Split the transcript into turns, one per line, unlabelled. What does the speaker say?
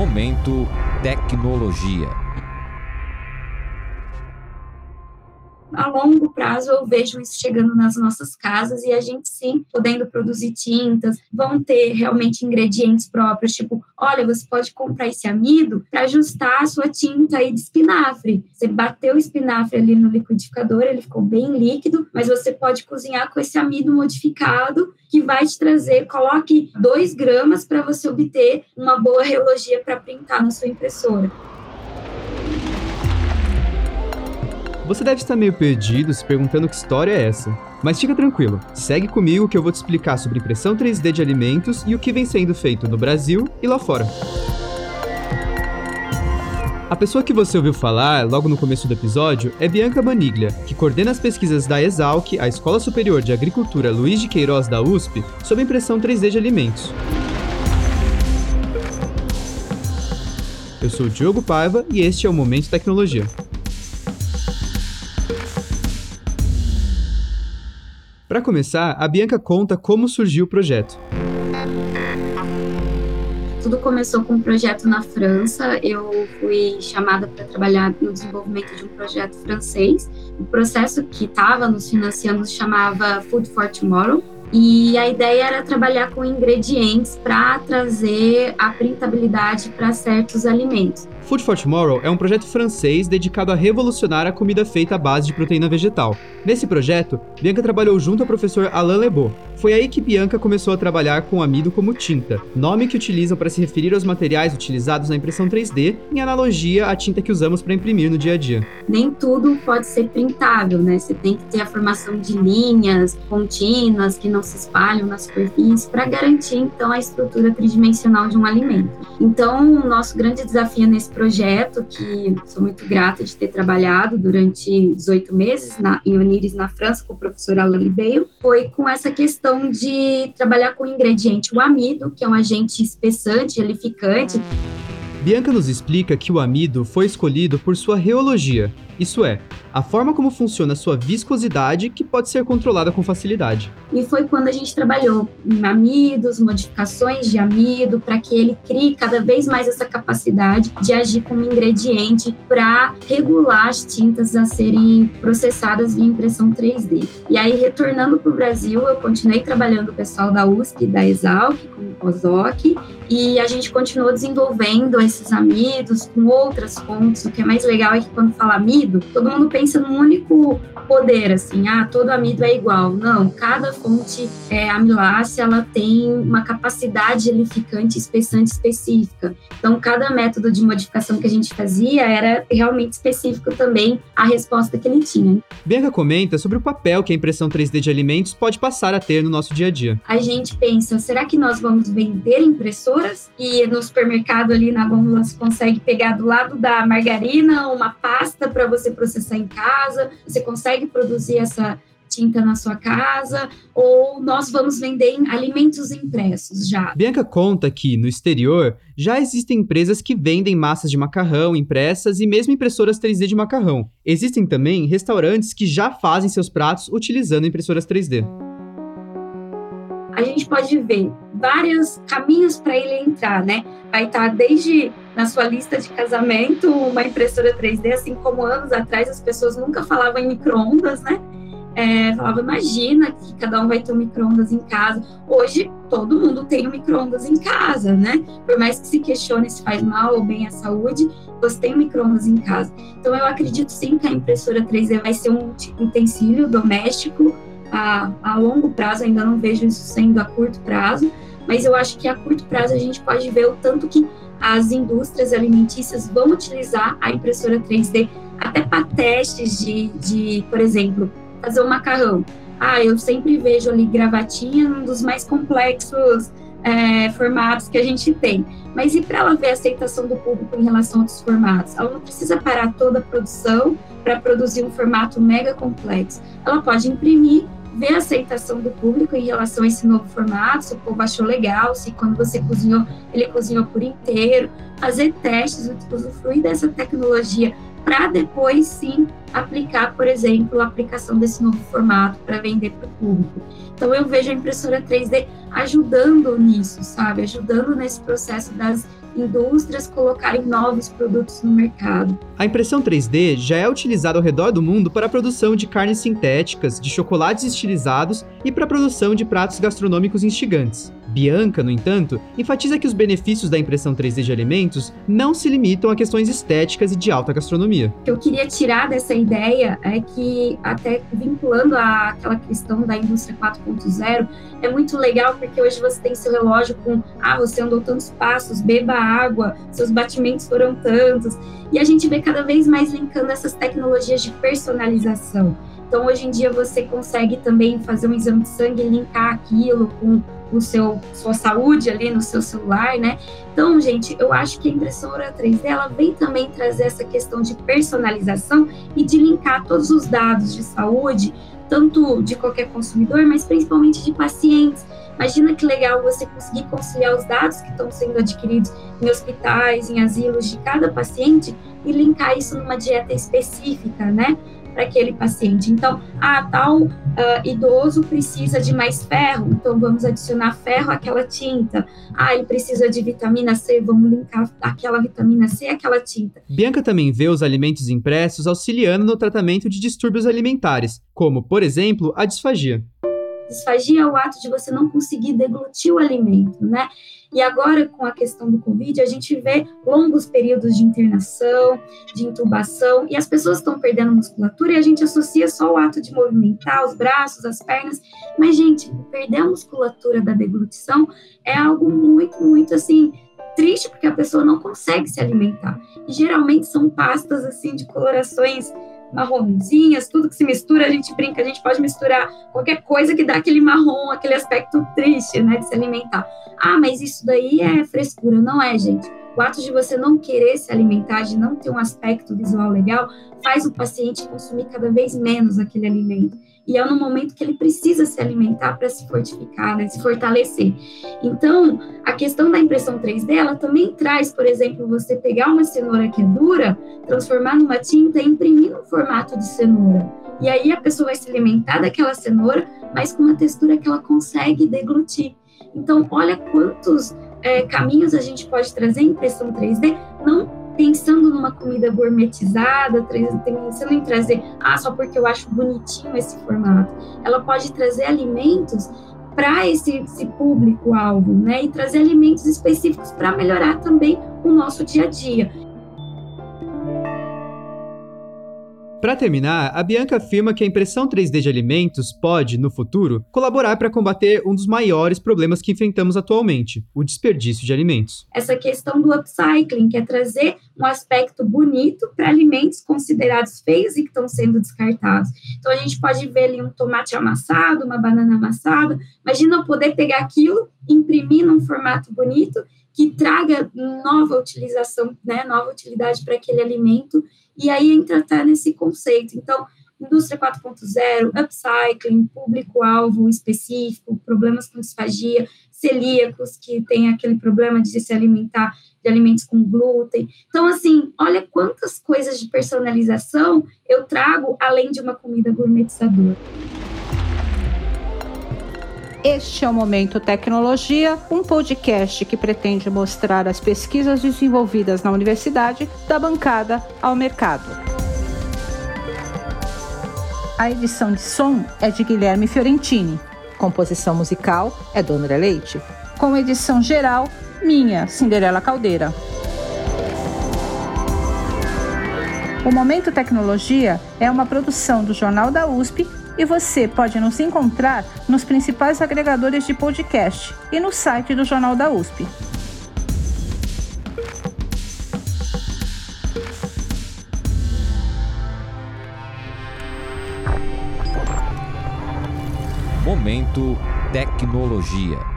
Momento Tecnologia.
Prazo eu vejo isso chegando nas nossas casas e a gente sim podendo produzir tintas, vão ter realmente ingredientes próprios, tipo, olha, você pode comprar esse amido para ajustar a sua tinta aí de espinafre. Você bateu o espinafre ali no liquidificador, ele ficou bem líquido, mas você pode cozinhar com esse amido modificado que vai te trazer, coloque 2 gramas para você obter uma boa relogia para printar na sua impressora.
Você deve estar meio perdido se perguntando que história é essa. Mas fica tranquilo, segue comigo que eu vou te explicar sobre impressão 3D de alimentos e o que vem sendo feito no Brasil e lá fora. A pessoa que você ouviu falar logo no começo do episódio é Bianca Maniglia, que coordena as pesquisas da Exalc, a Escola Superior de Agricultura Luiz de Queiroz da USP, sobre impressão 3D de alimentos. Eu sou o Diogo Paiva e este é o Momento Tecnologia. Para começar, a Bianca conta como surgiu o projeto.
Tudo começou com um projeto na França. Eu fui chamada para trabalhar no desenvolvimento de um projeto francês. O processo que estava nos financiando se chamava Food for Tomorrow. E a ideia era trabalhar com ingredientes para trazer a printabilidade para certos alimentos.
Food for Tomorrow é um projeto francês dedicado a revolucionar a comida feita à base de proteína vegetal. Nesse projeto, Bianca trabalhou junto ao professor Alain Lebeau. Foi aí que Bianca começou a trabalhar com amido como tinta, nome que utilizam para se referir aos materiais utilizados na impressão 3D, em analogia à tinta que usamos para imprimir no dia a dia.
Nem tudo pode ser printável, né? Você tem que ter a formação de linhas contínuas que não se espalham nas superfícies para garantir então a estrutura tridimensional de um alimento. Então, o nosso grande desafio nesse projeto, que sou muito grata de ter trabalhado durante 18 meses na, em Onires, na França, com o professor Alain Libeiro, foi com essa questão de trabalhar com o ingrediente, o amido, que é um agente espessante, gelificante.
Bianca nos explica que o amido foi escolhido por sua reologia, isso é, a forma como funciona a sua viscosidade que pode ser controlada com facilidade.
E foi quando a gente trabalhou em amidos, modificações de amido, para que ele crie cada vez mais essa capacidade de agir como ingrediente para regular as tintas a serem processadas via impressão 3D. E aí, retornando para o Brasil, eu continuei trabalhando com o pessoal da USP e da Exalc, com o COSOC, e a gente continuou desenvolvendo esses amidos com outras fontes. O que é mais legal é que quando fala amido, todo mundo pensa num único poder, assim, ah, todo amido é igual. Não, cada fonte é, amilácea, ela tem uma capacidade gelificante espessante específica. Então, cada método de modificação que a gente fazia era realmente específico também a resposta que ele tinha.
Bianca comenta sobre o papel que a impressão 3D de alimentos pode passar a ter no nosso dia a dia.
A gente pensa, será que nós vamos vender impressoras? E no supermercado ali na você consegue pegar do lado da margarina uma pasta para você você processar em casa, você consegue produzir essa tinta na sua casa, ou nós vamos vender alimentos impressos já.
Bianca conta que, no exterior, já existem empresas que vendem massas de macarrão impressas e mesmo impressoras 3D de macarrão. Existem também restaurantes que já fazem seus pratos utilizando impressoras 3D.
A gente pode ver vários caminhos para ele entrar, né? Vai estar desde na sua lista de casamento uma impressora 3D, assim como anos atrás as pessoas nunca falavam em micro-ondas, né? É, falava, imagina que cada um vai ter um micro-ondas em casa. Hoje, todo mundo tem um micro-ondas em casa, né? Por mais que se questione se faz mal ou bem à saúde, você tem um micro-ondas em casa. Então, eu acredito sim que a impressora 3D vai ser um utensílio doméstico a, a longo prazo, ainda não vejo isso sendo a curto prazo, mas eu acho que a curto prazo a gente pode ver o tanto que as indústrias alimentícias vão utilizar a impressora 3D até para testes de, de, por exemplo, fazer um macarrão. Ah, eu sempre vejo ali gravatinha, um dos mais complexos é, formatos que a gente tem. Mas e para ela ver a aceitação do público em relação a formatos? Ela não precisa parar toda a produção para produzir um formato mega complexo. Ela pode imprimir ver a aceitação do público em relação a esse novo formato, se o povo achou legal, se quando você cozinhou, ele cozinhou por inteiro, fazer testes, usufruir dessa tecnologia para depois sim aplicar, por exemplo, a aplicação desse novo formato para vender para o público. Então eu vejo a impressora 3D ajudando nisso, sabe? Ajudando nesse processo das indústrias colocarem novos produtos no mercado.
A impressão 3D já é utilizada ao redor do mundo para a produção de carnes sintéticas, de chocolates estilizados e para a produção de pratos gastronômicos instigantes. Bianca, no entanto, enfatiza que os benefícios da impressão 3D de alimentos não se limitam a questões estéticas e de alta gastronomia.
O que eu queria tirar dessa ideia é que, até vinculando àquela questão da indústria 4.0, é muito legal porque hoje você tem seu relógio com, ah, você andou tantos passos, beba água, seus batimentos foram tantos. E a gente vê cada vez mais linkando essas tecnologias de personalização. Então, hoje em dia, você consegue também fazer um exame de sangue e linkar aquilo com o seu sua saúde ali no seu celular, né? Então, gente, eu acho que a impressora 3D ela vem também trazer essa questão de personalização e de linkar todos os dados de saúde, tanto de qualquer consumidor, mas principalmente de pacientes. Imagina que legal você conseguir conciliar os dados que estão sendo adquiridos em hospitais, em asilos de cada paciente e linkar isso numa dieta específica, né? Para aquele paciente. Então, ah, tal uh, idoso precisa de mais ferro, então vamos adicionar ferro àquela tinta. Ah, ele precisa de vitamina C, vamos linkar aquela vitamina C àquela tinta.
Bianca também vê os alimentos impressos auxiliando no tratamento de distúrbios alimentares, como, por exemplo, a disfagia.
Disfagia é o ato de você não conseguir deglutir o alimento, né? E agora, com a questão do Covid, a gente vê longos períodos de internação, de intubação, e as pessoas estão perdendo musculatura e a gente associa só o ato de movimentar os braços, as pernas. Mas, gente, perder a musculatura da deglutição é algo muito, muito assim triste porque a pessoa não consegue se alimentar. E geralmente são pastas assim de colorações marronzinhas, tudo que se mistura, a gente brinca, a gente pode misturar qualquer coisa que dá aquele marrom, aquele aspecto triste, né, de se alimentar. Ah, mas isso daí é frescura, não é, gente? O ato de você não querer se alimentar, de não ter um aspecto visual legal, faz o paciente consumir cada vez menos aquele alimento e é no momento que ele precisa se alimentar para se fortificar, né, se fortalecer. Então, a questão da impressão 3D, ela também traz, por exemplo, você pegar uma cenoura que é dura, transformar numa tinta e imprimir no formato de cenoura. E aí a pessoa vai se alimentar daquela cenoura, mas com uma textura que ela consegue deglutir. Então, olha quantos é, caminhos a gente pode trazer impressão 3D, não pensando numa comida gourmetizada, pensando em trazer, ah, só porque eu acho bonitinho esse formato. Ela pode trazer alimentos para esse, esse público-alvo, né? E trazer alimentos específicos para melhorar também o nosso dia a dia.
Para terminar, a Bianca afirma que a impressão 3D de alimentos pode, no futuro, colaborar para combater um dos maiores problemas que enfrentamos atualmente, o desperdício de alimentos.
Essa questão do upcycling, que é trazer um aspecto bonito para alimentos considerados feios e que estão sendo descartados. Então a gente pode ver ali um tomate amassado, uma banana amassada. Imagina eu poder pegar aquilo, imprimir num formato bonito que traga nova utilização, né, nova utilidade para aquele alimento e aí entra até nesse conceito. Então, indústria 4.0, upcycling, público-alvo específico, problemas com disfagia, celíacos, que tem aquele problema de se alimentar de alimentos com glúten. Então, assim, olha quantas coisas de personalização eu trago além de uma comida gourmetizadora.
Este é o Momento Tecnologia, um podcast que pretende mostrar as pesquisas desenvolvidas na universidade da bancada ao mercado. A edição de som é de Guilherme Fiorentini. Composição musical é do André Leite. Com edição geral, minha, Cinderela Caldeira. O Momento Tecnologia é uma produção do Jornal da USP e você pode nos encontrar nos principais agregadores de podcast e no site do Jornal da USP.
Momento Tecnologia.